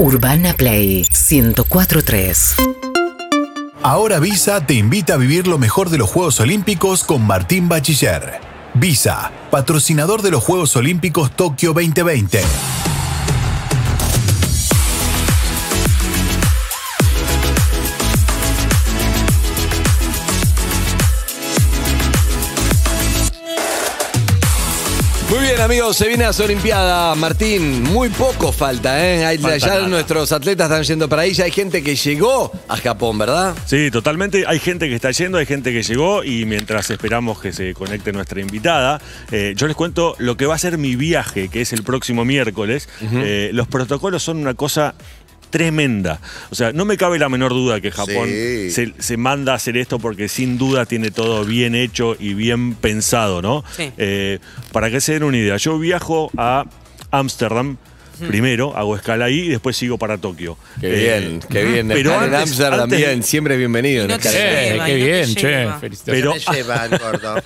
Urbana Play 1043. Ahora Visa te invita a vivir lo mejor de los Juegos Olímpicos con Martín Bachiller. Visa, patrocinador de los Juegos Olímpicos Tokio 2020. Amigos, se viene a su Olimpiada. Martín, muy poco falta, ¿eh? Hay- Falta ya nada. nuestros atletas están yendo para ahí. Ya hay gente que llegó a Japón, ¿verdad? Sí, totalmente. Hay gente que está yendo, hay gente que llegó y mientras esperamos que se conecte nuestra invitada, eh, yo les cuento lo que va a ser mi viaje, que es el próximo miércoles. Eh, los protocolos son una cosa tremenda. O sea, no me cabe la menor duda que Japón Sí. se, se manda a hacer esto porque sin duda tiene todo bien hecho y bien pensado, ¿no? Sí. Eh, para que se den una idea, yo viajo a Ámsterdam. Primero hago escala ahí y después sigo para Tokio. Qué Eh, bien, qué bien. Pero Estar en antes- Amsterdam antes- bien, siempre bienvenido. en No Eh, lleva, qué no bien, che. Felicitaciones. Pero- me lleva gordo.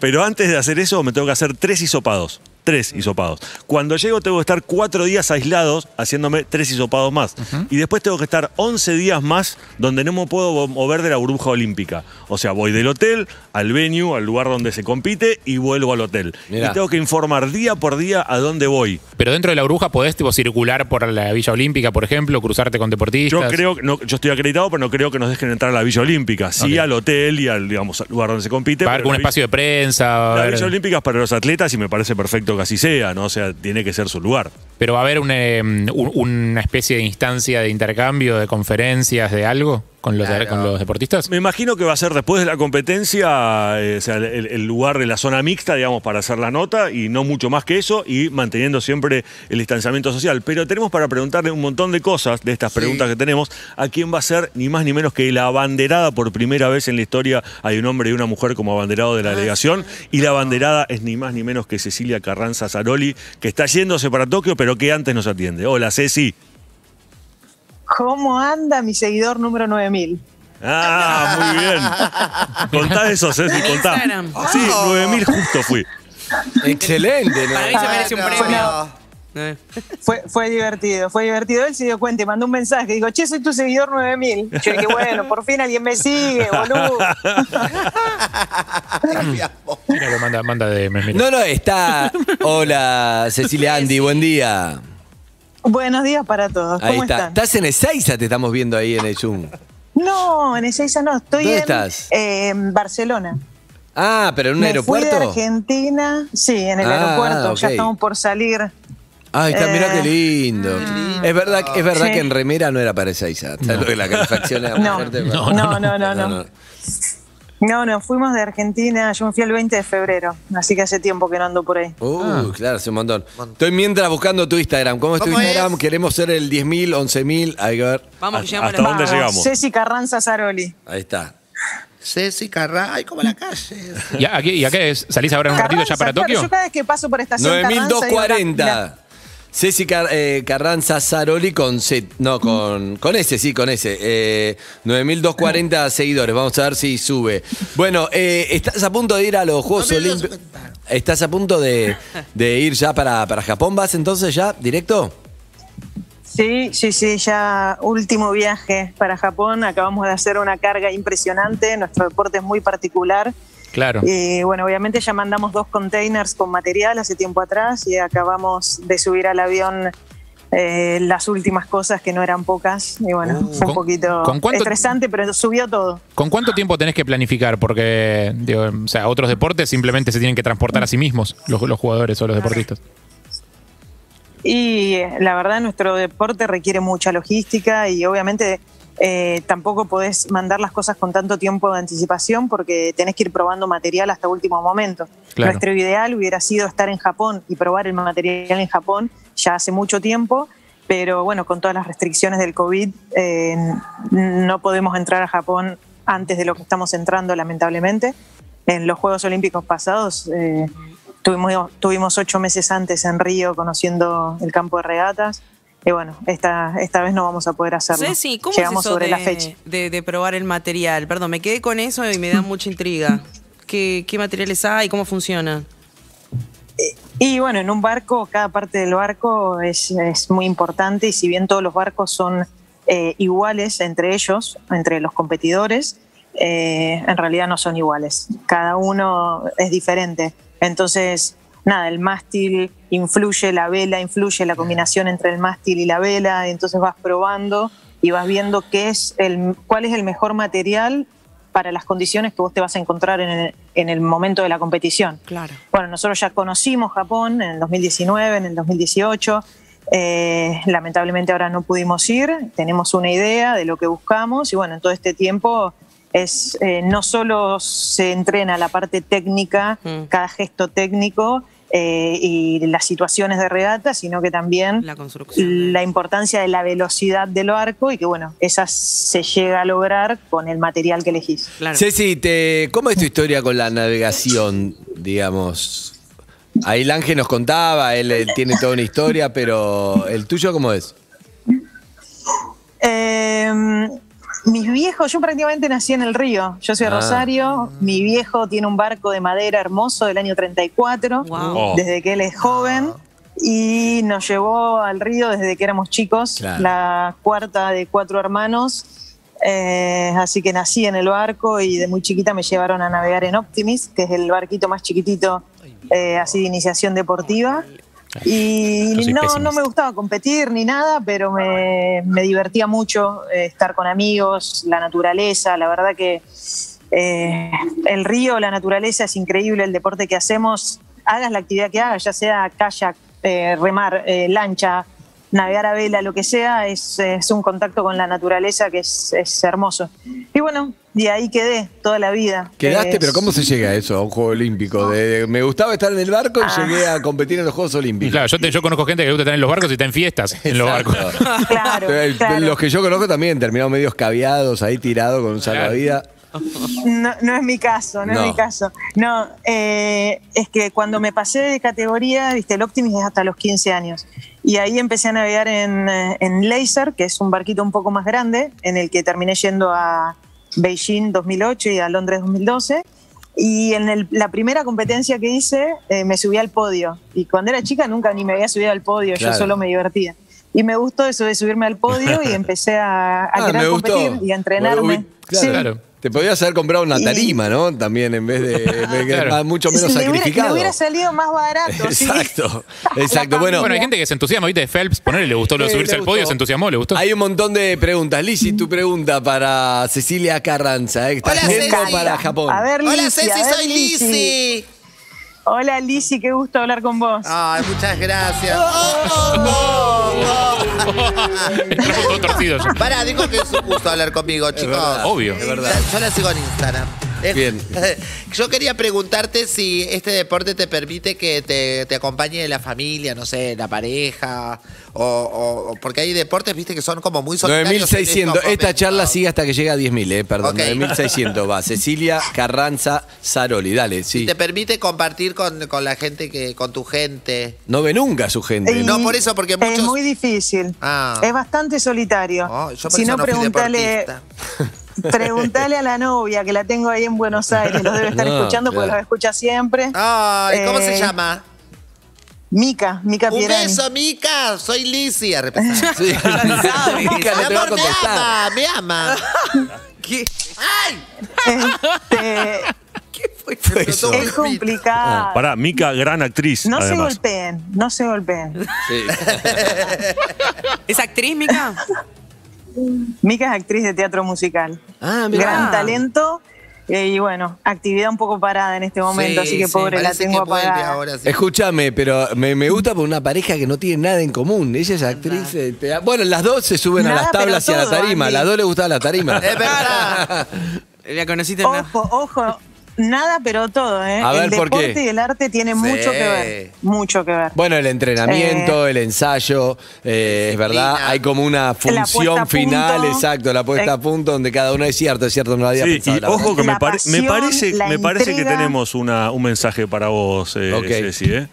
Pero antes de hacer eso, me tengo que hacer tres hisopados. Tres hisopados. Cuando llego, tengo que estar cuatro días aislados haciéndome tres hisopados más. Y después tengo que estar 11 días más donde no me puedo mover de la burbuja olímpica. O sea, voy del hotel al venue, al lugar donde se compite, y vuelvo al hotel. Mirá. Y tengo que informar día por día a dónde voy. Pero dentro de la burbuja podés tipo, circular por la Villa Olímpica, por ejemplo, cruzarte con deportistas. Yo creo, que no, yo estoy acreditado, pero no creo que nos dejen entrar a la Villa Olímpica. Sí al hotel y al, digamos, al lugar donde se compite. Va a haber pero un espacio de prensa. La Villa Olímpica es para los atletas y me parece perfecto que así sea, ¿no? O sea, tiene que ser su lugar. Pero va a haber un, eh, un- una especie de instancia de intercambio, de conferencias, de algo con los, Claro. con los deportistas. Me imagino que va a ser después de la competencia, eh, o sea, el, el lugar de la zona mixta, digamos, para hacer la nota y no mucho más que eso y manteniendo siempre el distanciamiento social. Pero tenemos para preguntarle un montón de cosas de estas preguntas que tenemos a quién va a ser ni más ni menos que la abanderada por primera vez en la historia. Hay un hombre y una mujer como abanderado de la delegación y la abanderada es ni más ni menos que Cecilia Carranza Zaroli, que está yéndose para Tokio, pero que antes nos atiende. Hola, Ceci. ¿Cómo anda mi seguidor número 9000? Ah, muy bien. Contá eso, Ceci, En contá. Instagram. Sí, 9000 justo fui. Excelente, ¿no? Para mí se merece un premio. Eh. Fue, fue divertido, fue divertido. Él se dio cuenta y mandó un mensaje. Digo, che, soy tu seguidor 9000. Yo dije, bueno, por fin alguien me sigue, boludo. Mira, lo manda, manda de mira. No, no, está. Hola, Cecilia Andy, buen día. Buenos días para todos. Ahí ¿Cómo está. están? Estás en Ezeiza, te estamos viendo ahí en el Zoom. No, en Ezeiza no. Estoy ¿Dónde en, estás? eh, en Barcelona. Ah, pero en un me Fui de aeropuerto. Argentina. Sí, en el Ah, aeropuerto. Ya estamos por salir. Ay, está, mirá Eh, qué lindo. Es verdad, es verdad Sí. que en remera no era para Ezeiza. ¿Sabes lo que la calefacción era muy No. fuerte? No, no, no, no, no. No, no, fuimos de Argentina. Yo me fui el 20 de febrero. Así que hace tiempo que no ando por ahí. Uh, claro, hace un montón. Estoy mientras buscando tu Instagram. ¿Cómo es tu ¿Cómo Instagram? es? Queremos ser el 10.000, 11.000. Hay que ver. Vamos, que llegamos a ¿Hasta dónde Vamos, llegamos? Ceci Carranza Zaroli. Ahí está. Ceci Carrá, ay, como la calle. ¿Y a, aquí- y a qué es? ¿Salís ahora en un ratito ya Carranza, para claro, Tokio? yo cada vez que paso por estación Carranza, digo, 9240. Ceci Car- eh, Carranza Zaroli con C. No, con, con S, sí, con S. Eh, 9240 seguidores. Vamos a ver si sube. Bueno, eh, ¿estás a punto de ir a los Juegos 9240. Olímpicos? ¿Estás a punto de, de ir ya para, para Japón? ¿Vas entonces ya directo? Sí, sí, sí, ya último viaje para Japón. Acabamos de hacer una carga impresionante. Nuestro deporte es muy particular. Claro. Y bueno, obviamente ya mandamos dos containers con material hace tiempo atrás y acabamos de subir al avión eh, las últimas cosas que no eran pocas. Y bueno, fue ¿Con- un poquito con cuánto- estresante, pero subió todo. ¿Con cuánto tiempo tenés que planificar? Porque, digo, o sea, otros deportes simplemente se tienen que transportar a sí mismos, los, los jugadores o los deportistas. Y eh, la verdad, nuestro deporte requiere mucha logística y obviamente eh, tampoco podés mandar las cosas con tanto tiempo de anticipación porque tenés que ir probando material hasta último momento. Claro. Nuestro ideal hubiera sido estar en Japón y probar el material en Japón ya hace mucho tiempo, pero bueno, con todas las restricciones del COVID eh, no podemos entrar a Japón antes de lo que estamos entrando, lamentablemente. En los Juegos Olímpicos pasados eh, tuvimos, tuvimos ocho meses antes en Río conociendo el campo de regatas. Y bueno, esta, esta vez no vamos a poder hacerlo. Ceci, ¿cómo Llegamos es eso sobre de, la fecha. De, de probar el material? Perdón, me quedé con eso y me da mucha intriga. ¿Qué, qué materiales hay? ¿Cómo funciona? Y bueno, en un barco, cada parte del barco es, es muy importante y si bien todos los barcos son eh, iguales entre ellos, entre los competidores, eh, en realidad no son iguales. Cada uno es diferente. Entonces, nada, el mástil influye, la vela influye, la combinación entre el mástil y la vela, entonces vas probando y vas viendo qué es el, cuál es el mejor material para las condiciones que vos te vas a encontrar en el, en el momento de la competición. Claro. Bueno, nosotros ya conocimos Japón en el 2019, en el 2018. eh, lamentablemente ahora no pudimos ir. Tenemos una idea de lo que buscamos y bueno, en todo este tiempo es eh, no solo se entrena la parte técnica, Mm. cada gesto técnico eh, y las situaciones de regata, sino que también La construcción. la importancia de la velocidad del barco y que bueno, esa se llega a lograr con el material que elegís. Claro. Ceci, te, ¿cómo es tu historia con la navegación, digamos? Ahí el Ángel nos contaba, él, él tiene toda una historia, pero ¿el tuyo cómo es? Eh, mis viejos, yo prácticamente nací en el río. Yo soy de Ah. Rosario. Mi viejo tiene un barco de madera hermoso del año 34, Wow. Oh. desde que él es joven. Y nos llevó al río desde que éramos chicos, Claro. la cuarta de cuatro hermanos. Eh, así que nací en el barco y de muy chiquita me llevaron a navegar en Optimist, que es el barquito más chiquitito, eh, así de iniciación deportiva. Y no, pesimista. no me gustaba competir ni nada, pero me, me divertía mucho eh, estar con amigos, la naturaleza. La verdad que eh, el río, la naturaleza es increíble, el deporte que hacemos, hagas la actividad que hagas, ya sea kayak, eh, remar, lancha, navegar a vela, lo que sea, es, es un contacto con la naturaleza que es, es hermoso. Y bueno, de ahí quedé toda la vida. ¿Quedaste? Es- ¿Pero cómo se llega a eso, a un juego olímpico? De- me gustaba estar en el barco y Ah. llegué a competir en los Juegos Y Olímpicos. claro, yo, te- yo conozco gente que le gusta estar en los barcos y está en fiestas en los barcos. Claro. Los que yo conozco también terminaron medio escabiados, ahí tirados con un salvavidas. No, no es mi caso, no, No. es mi caso. No, eh, es que cuando me pasé de categoría, viste, el Optimus es hasta los 15 años. Y ahí empecé a navegar en, eh, en Laser, que es un barquito un poco más grande, en el que terminé yendo a Beijing 2008 y a Londres 2012. Y en el- la primera competencia que hice, eh, me subí al podio. Y cuando era chica nunca ni me había subido al podio, Claro. yo solo me divertía. Y me gustó eso de subirme al podio y empecé a, a Ah, querer competir y a entrenarme. Uy, claro. Sí. Claro. Te podías haber comprado una tarima, ¿no? También en vez de, de- Claro. más- mucho menos hubiera- sacrificado. Le hubiera salido más barato, sí. Exacto, exacto. Bueno, Bueno, hay gente que se entusiasma, ¿viste? Phelps, ponele, le gustó lo de subirse al podio, se entusiasmó, le gustó. hay un montón de preguntas. Lizzy, tu pregunta para Cecilia Carranza. ¿eh? Está Hola, yendo Ceci. para Japón. A ver, Hola Ceci, a ver, soy Lizzy. Hola, Lizzy, qué gusto hablar con vos. Ay, muchas gracias. Estamos todos torcidos. Pará, dijo que es un gusto hablar conmigo, chicos. Obvio. es verdad. Yo la sigo en Instagram. Es- Bien. Yo quería preguntarte si este deporte te permite que te, te acompañe la familia, no sé, la pareja, o, o- o- porque hay deportes, viste, que son como muy solitarios. en 9600. estos Esta charla sigue hasta que llega a 10.000, eh, perdón. Ok. 9600 va. Cecilia Carranza Saroli. Dale, sí. Te permite compartir con, con la gente, que con tu gente. No ve nunca a su gente. Y no, por eso, porque Es muchos- muy difícil. Ah. Es bastante solitario. Oh, yo por si eso no, no fui preguntale, deportista. preguntale a la novia, que la tengo ahí en Buenos Aires. Los debe estar No, escuchando porque los escucha siempre. Ay, ¿cómo se Eh, llama? Mica, Mica Un Pierani. beso, Mica. Soy Lizzy. a repetir. Sí. Mica no Mi te va a amor, me ama, me ama. ¿Qué? ¡Ay! Este, fue eso? es complicado. Pará, Mica, gran actriz, no se golpeen, no se golpeen. Sí. ¿Es actriz, Mica? Mica es actriz de teatro musical. Ah, mirá. Gran talento. eh, y bueno, actividad un poco parada en este momento, Sí, así que sí, pobre, la tengo apagada. ahora, sí. Escúchame, pero me, me gusta por una pareja que no tiene nada en común. Ella es actriz. eh, te- bueno, las dos se suben a las tablas y a la tarima. A Andy. las dos les gustaba la tarima. Es verdad. La conociste en. Ojo, ojo, nada pero todo, ¿eh? A ver, el ¿por qué? deporte y el arte tienen Sí. mucho que ver, mucho que ver. Bueno, el entrenamiento, el ensayo, eh, es verdad, hay como una función final, punto. exacto, la puesta Eh. a punto, donde cada uno es cierto, es cierto, no lo había Sí, pensado. y la verdad. ojo que me, me parece, me parece que tenemos una, un mensaje para vos, eh. Ceci, ¿eh?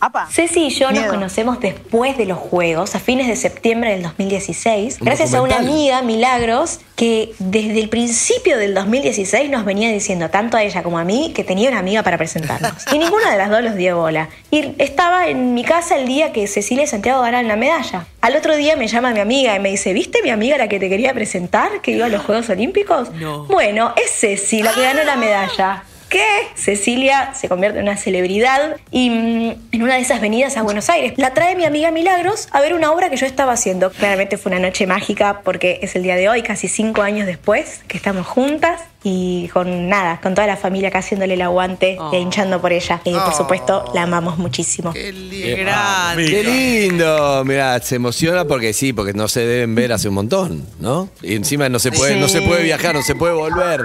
Apa. Ceci y yo nos Miedo. conocemos después de los Juegos, a fines de septiembre del 2016, gracias a una amiga, Milagros, que desde el principio del 2016 nos venía diciendo, tanto a ella como a mí, que tenía una amiga para presentarnos. Y ninguna de las dos los dio bola. Y estaba en mi casa el día que Cecilia y Santiago ganaron la medalla. Al otro día me llama mi amiga y me dice, ¿viste mi amiga la que te quería presentar, que iba a los Juegos Olímpicos? No. Bueno, es Ceci, la que ganó la medalla. ¿Qué? Cecilia se convierte en una celebridad y mm, en una de esas venidas a Buenos Aires la trae mi amiga Milagros a ver una obra que yo estaba haciendo. Claramente fue una noche mágica porque es el día de hoy, casi cinco años después, que estamos juntas y con nada, con toda la familia acá haciéndole el aguante Oh. e hinchando por ella. Y por Oh. supuesto, la amamos muchísimo. Qué lindo. Qué grande. Qué lindo, mirá, se emociona porque sí, porque no se deben ver hace un montón, ¿no? Y encima no se puede, no se puede viajar, no se puede volver.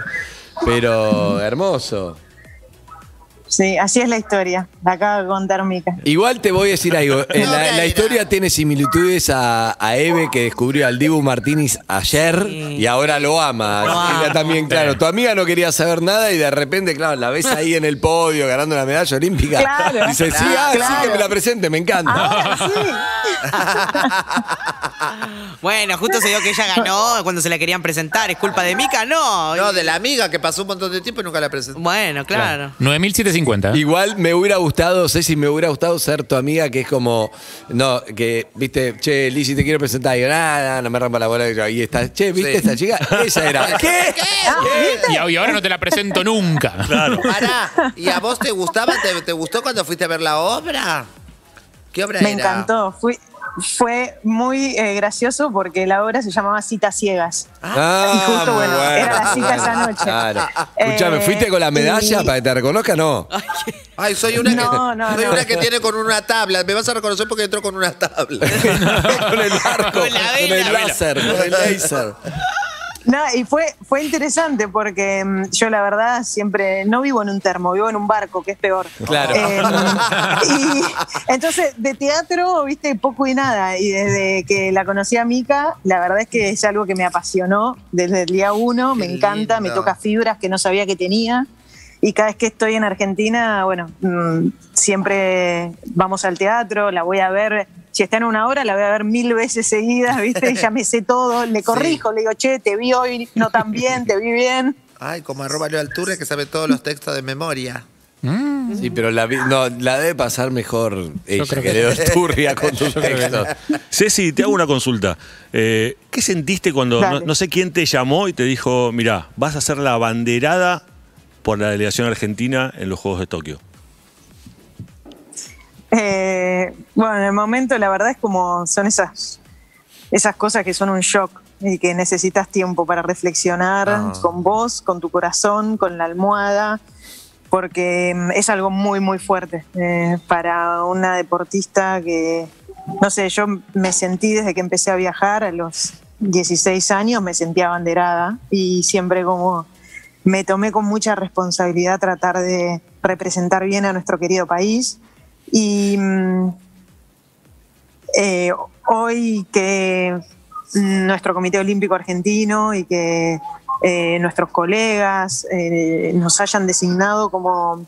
Pero hermoso. Sí, así es la historia. La acaba de contar Mica. Igual te voy a decir algo. eh, No, la, historia tiene similitudes a, a Eve que descubrió al Dibu Martínez ayer Sí. y ahora lo ama. Ella también, claro. Tu amiga no quería saber nada y de repente, claro, la ves ahí en el podio ganando la medalla olímpica. Claro. Dice, sí, ah, sí, que me la presente, me encanta. Ahora sí. Bueno, justo se dio que ella ganó cuando se la querían presentar. ¿Es culpa de Mica? No. No, de la amiga que pasó un montón de tiempo y nunca la presentó. Bueno, claro. 9750. Igual me hubiera gustado, Ceci, me hubiera gustado ser tu amiga, que es como, no, que, viste, che, Lizzy, te quiero presentar. Y yo, nada, no me rompa la bola. Y yo, ahí está, che, ¿viste Sí. esta chica? Esa era. ¿Qué? Y, a- y ahora no te la presento nunca. Claro. Pará, ¿y a vos te gustaba? ¿Te, te gustó cuando fuiste a ver la obra? ¿Qué obra Me era? encantó. Fui- fue muy eh, gracioso porque la obra se llamaba Citas Ciegas. Ah, Y justo, muy bueno, era la cita esa noche. Claro. Escuchame, Eh, ¿fuiste con la medalla y- para que te reconozca? No. Ay, soy una, No, que, no, soy no. una que tiene con una tabla. Me vas a reconocer porque entró con una tabla. con el arco, Con la con vela. el láser, con el láser. No, y fue, fue interesante porque mm, yo la verdad siempre no vivo en un termo, vivo en un barco, que es peor. Claro. Eh, y entonces, de teatro, viste, poco y nada. Y desde que la conocí a Mica, la verdad es que es algo que me apasionó desde el día uno, me Qué encanta, me toca fibras que no sabía que tenía. Y cada vez que estoy en Argentina, bueno, mm, siempre vamos al teatro, la voy a ver. Si está en una hora, la voy a ver mil veces seguidas, ¿viste? Ya me sé todo, le corrijo, le digo, che, te vi hoy no tan bien, te vi bien. Ay, como arroba Leo Alturre que sabe todos los textos de memoria. Sí, pero la, vi- no, la debe pasar mejor ella, creo que que- Leo Turria con tus textos. Ceci, te hago una consulta. Eh, ¿Qué sentiste cuando, no, sé quién te llamó y te dijo, mira, vas a ser la banderada por la delegación argentina en los Juegos de Tokio? Eh, bueno, en el momento la verdad es como son esas, esas cosas que son un shock y que necesitas tiempo para reflexionar Ah. con vos, con tu corazón, con la almohada, porque mm, es algo muy, muy fuerte eh, para una deportista que, no sé, yo me sentí desde que empecé a viajar a los 16 años, me sentía abanderada y siempre como me tomé con mucha responsabilidad tratar de representar bien a nuestro querido país. Y mm, eh, hoy que nuestro Comité Olímpico Argentino y que eh, nuestros colegas eh, nos hayan designado como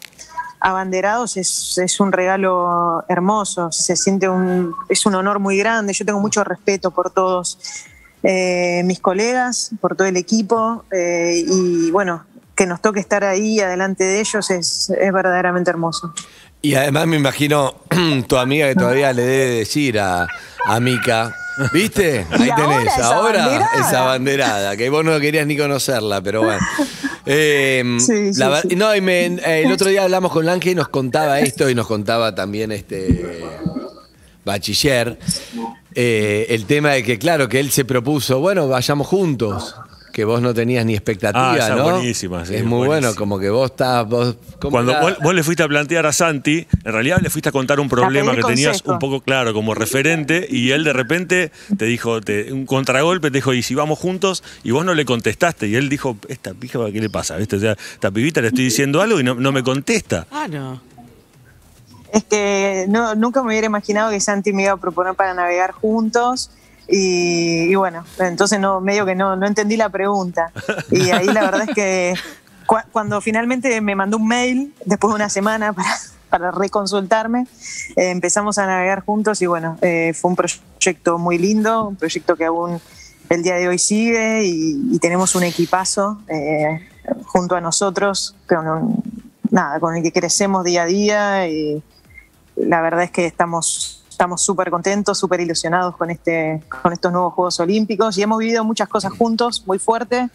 abanderados es, un regalo hermoso, se siente un, es un honor muy grande, yo tengo mucho respeto por todos mis colegas, por todo el equipo y bueno, que nos toque estar ahí adelante de ellos es verdaderamente hermoso. Y además me imagino tu amiga que todavía le debe decir a, a Mica, ¿viste? Ahí ahora tenés, ahora esa banderada, que vos no querías ni conocerla, pero bueno. Eh, Sí, sí, la ver- sí. No, y me- eh, el otro día hablamos con Lange y nos contaba esto y nos contaba también este bachiller, eh, el tema de que claro, que él se propuso, bueno, vayamos juntos. Que vos no tenías ni expectativa, Ah, esa es ¿no? buenísima, sí, es muy buenísima. bueno, como que vos estás. Vos, ¿cómo Cuando vos, vos le fuiste a plantear a Santi, en realidad le fuiste a contar un problema que tenías consejo. un poco claro como referente y él de repente te dijo, te- un contragolpe te dijo, ¿y si vamos juntos? Y vos no le contestaste y él dijo, esta pija, ¿qué le pasa? ¿Viste? O sea, esta pibita le estoy diciendo algo y no, no me contesta. Ah, no. Es que no, nunca me hubiera imaginado que Santi me iba a proponer para navegar juntos. Y, bueno, entonces no, medio que no, no entendí la pregunta. Y ahí la verdad es que Cu- Cuando finalmente me mandó un mail, después de una semana para, para reconsultarme, eh, empezamos a navegar juntos y bueno, eh, fue un proyecto muy lindo, un proyecto que aún el día de hoy sigue y, y tenemos un equipazo eh, junto a nosotros, con, un- nada, con el que crecemos día a día y la verdad es que estamos estamos súper contentos, súper ilusionados con, este, con estos nuevos Juegos Olímpicos y hemos vivido muchas cosas juntos, muy fuerte.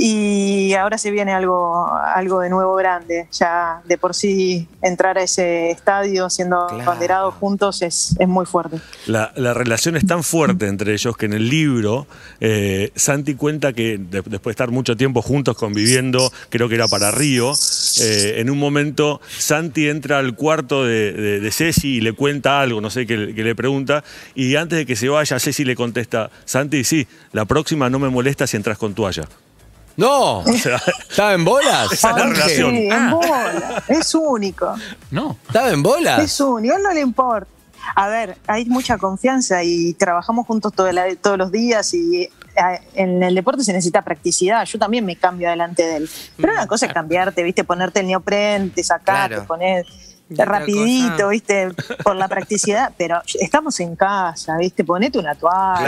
Y ahora se viene algo, algo de nuevo grande. Ya de por sí entrar a ese estadio siendo Claro. abanderados juntos es, es muy fuerte. La, la relación es tan fuerte entre ellos que en el libro eh, Santi cuenta que de- después de estar mucho tiempo juntos conviviendo, creo que era para Río, eh, en un momento Santi entra al cuarto de, de- de Ceci y le cuenta algo, no sé qué, le- qué le pregunta, y antes de que se vaya Ceci le contesta, Santi, sí, la próxima no me molesta si entras con toalla. No, sea, ¿estaba en bolas? Esa es la relación. sí, en bola. Es único. No. ¿Estaba en bolas? Es único, a él no le importa. A ver, hay mucha confianza y trabajamos juntos todo la- todos los días y eh, en el deporte se necesita practicidad. Yo también me cambio delante de él. Pero una cosa es cambiarte, ¿viste? Ponerte el neopren, te sacás, Claro. te pones rapidito, cosa. ¿viste? Por la practicidad. Pero estamos en casa, ¿viste? Ponete una toalla.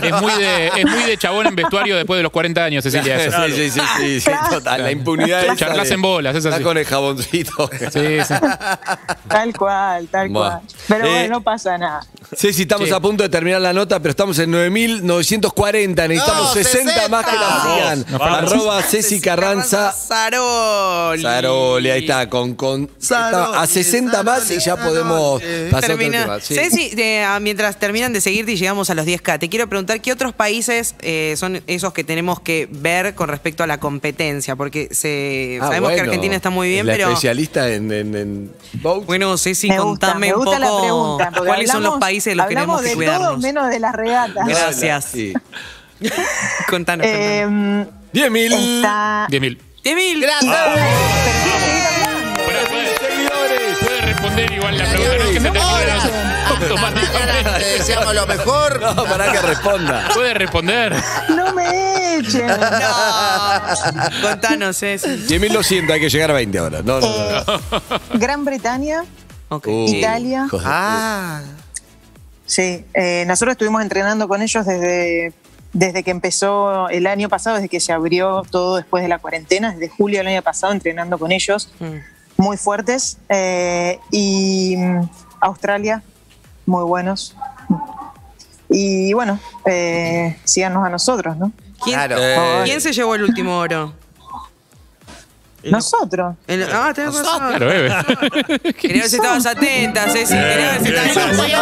Claro. Es muy, de, es muy de chabón en vestuario después de los 40 años, Cecilia. Sí, sí, sí, sí, sí, total. La impunidad esa Charlas en bolas, es Está así. con el jaboncito. Sí, sí. Tal cual, tal Bueno. cual. Pero Eh, bueno, no pasa nada. Sí, sí, estamos Sí. a punto de terminar la nota, pero estamos en 9.940. Necesitamos No, 60, más que la 60. sigan. Nos falta- Arroba Ceci Carranza. Saroli. Saroli, ahí está, con, con Saroli, a 60 más y ya podemos Saroli. pasar otro Termina. tema. Sí. Ceci, eh, ah, mientras terminan de seguirte y llegamos a los 10K, te quiero preguntar qué otros países eh, son esos que tenemos que ver con respecto a la competencia, porque se, Ah, sabemos que bueno. Argentina está muy bien, la pero especialista en, en, en boat. bueno, Ceci, Me gusta, contame me un gusta poco la pregunta. porque cuáles son los hablamos- países de los que tenemos hablamos que de cuidarnos. todo menos de las regatas. Gracias. Sí. Contanos, contanos. Eh, 10.000 está. 10.000. ¡De mil! Gracias. Pero tiene igual la pregunta, no es que se. Te automáticamente. deseamos lo mejor. No, para que responda. Puede responder. No me echen. No. Contanos, Ceci. 10.200, hay que llegar a 20 ahora. No, no, no. Eh, Gran Bretaña. Uh, Italia. Ah, sí. eh, nosotros estuvimos entrenando con ellos desde, desde que empezó el año pasado, desde que se abrió todo después de la cuarentena, desde julio del año pasado, entrenando con ellos, Mm. Muy fuertes. eh, y mm, Australia, muy buenos. Y bueno, eh, síganos a nosotros, ¿no? ¿Quién, Claro. Eh, quién se llevó el último oro? Nosotros. el- ah, tenés razón. Claro, bebe. Quería ver si estabas atenta, Ceci. Quería ver si estabas bien.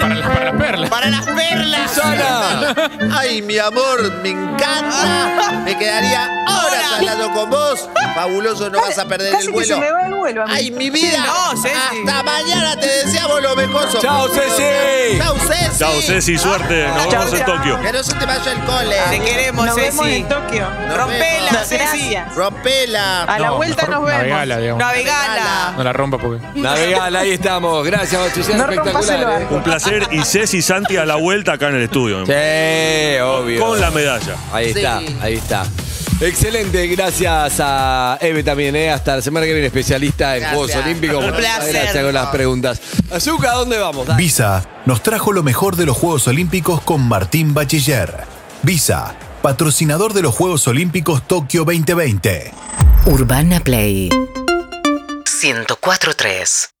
Para, las- para las perlas. para las perlas. Susana. Ay, mi amor, me encanta. Me quedaría horas hablando con vos. Fabuloso, no vas a perder Casi el que vuelo. se me va el vuelo a mí. Ay, mi vida. No, Ceci. Hasta mañana te deseamos lo mejor. Chao. Ceci. Chao, Ceci. Chao, Ceci, suerte. Nos Chao, vemos en. Tokio. Que no se te vaya el cole. Te queremos, Nos vemos Ceci. en Tokio. Rompela, vemos. Ceci. Gracias. Rompela. A la No, vuelta nos vemos. navegala, digamos. Navegala. No la rompa porque. Navegal, ahí estamos. Gracias, el Espectacular. ¿eh? Un placer. Y Ceci Santi a la vuelta acá en el estudio. Sí, obvio. Con la medalla. Ahí Sí. está, ahí está. Excelente, gracias a Eve también, ¿eh? Hasta la semana que viene, especialista en Gracias. Juegos Olímpicos. Un placer. Gracias con las preguntas. Azúcar, ¿a dónde vamos? Dale. Visa nos trajo lo mejor de los Juegos Olímpicos con Martín Bachiller. Visa, patrocinador de los Juegos Olímpicos Tokio 2020. Urbana Play 104.3